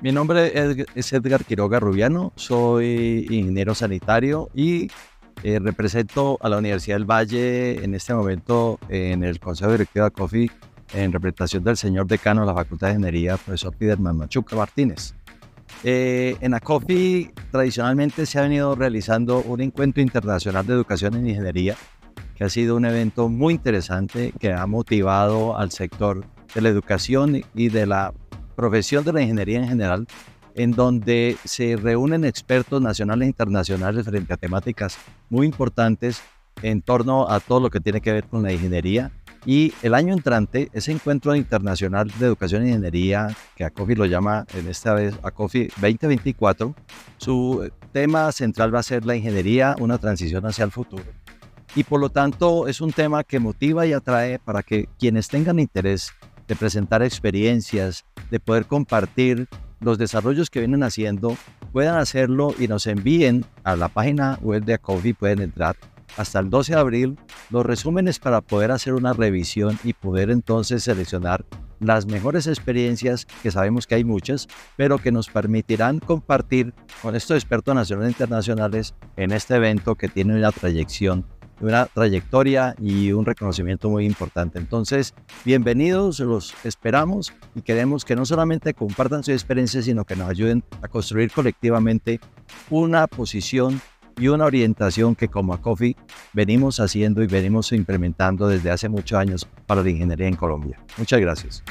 Mi nombre es Edgar Quiroga Rubiano, soy ingeniero sanitario y eh, represento a la Universidad del Valle en este momento en el Consejo Directivo de COFI en representación del señor decano de la Facultad de Ingeniería, profesor Piderman Machuca Martínez. Eh, en ACOFI tradicionalmente se ha venido realizando un encuentro internacional de educación en ingeniería, que ha sido un evento muy interesante que ha motivado al sector de la educación y de la profesión de la ingeniería en general, en donde se reúnen expertos nacionales e internacionales frente a temáticas muy importantes en torno a todo lo que tiene que ver con la ingeniería y el año entrante, ese encuentro internacional de educación e ingeniería, que ACOFI lo llama en esta vez ACOFI 2024, su tema central va a ser la ingeniería, una transición hacia el futuro. Y por lo tanto es un tema que motiva y atrae para que quienes tengan interés de presentar experiencias, de poder compartir los desarrollos que vienen haciendo, puedan hacerlo y nos envíen a la página web de ACOFI, pueden entrar. Hasta el 12 de abril los resúmenes para poder hacer una revisión y poder entonces seleccionar las mejores experiencias, que sabemos que hay muchas, pero que nos permitirán compartir con estos expertos nacionales e internacionales en este evento que tiene una trayección, una trayectoria y un reconocimiento muy importante. Entonces, bienvenidos, los esperamos y queremos que no solamente compartan su experiencia, sino que nos ayuden a construir colectivamente una posición y una orientación que como ACOFI venimos haciendo y venimos implementando desde hace muchos años para la ingeniería en Colombia. Muchas gracias.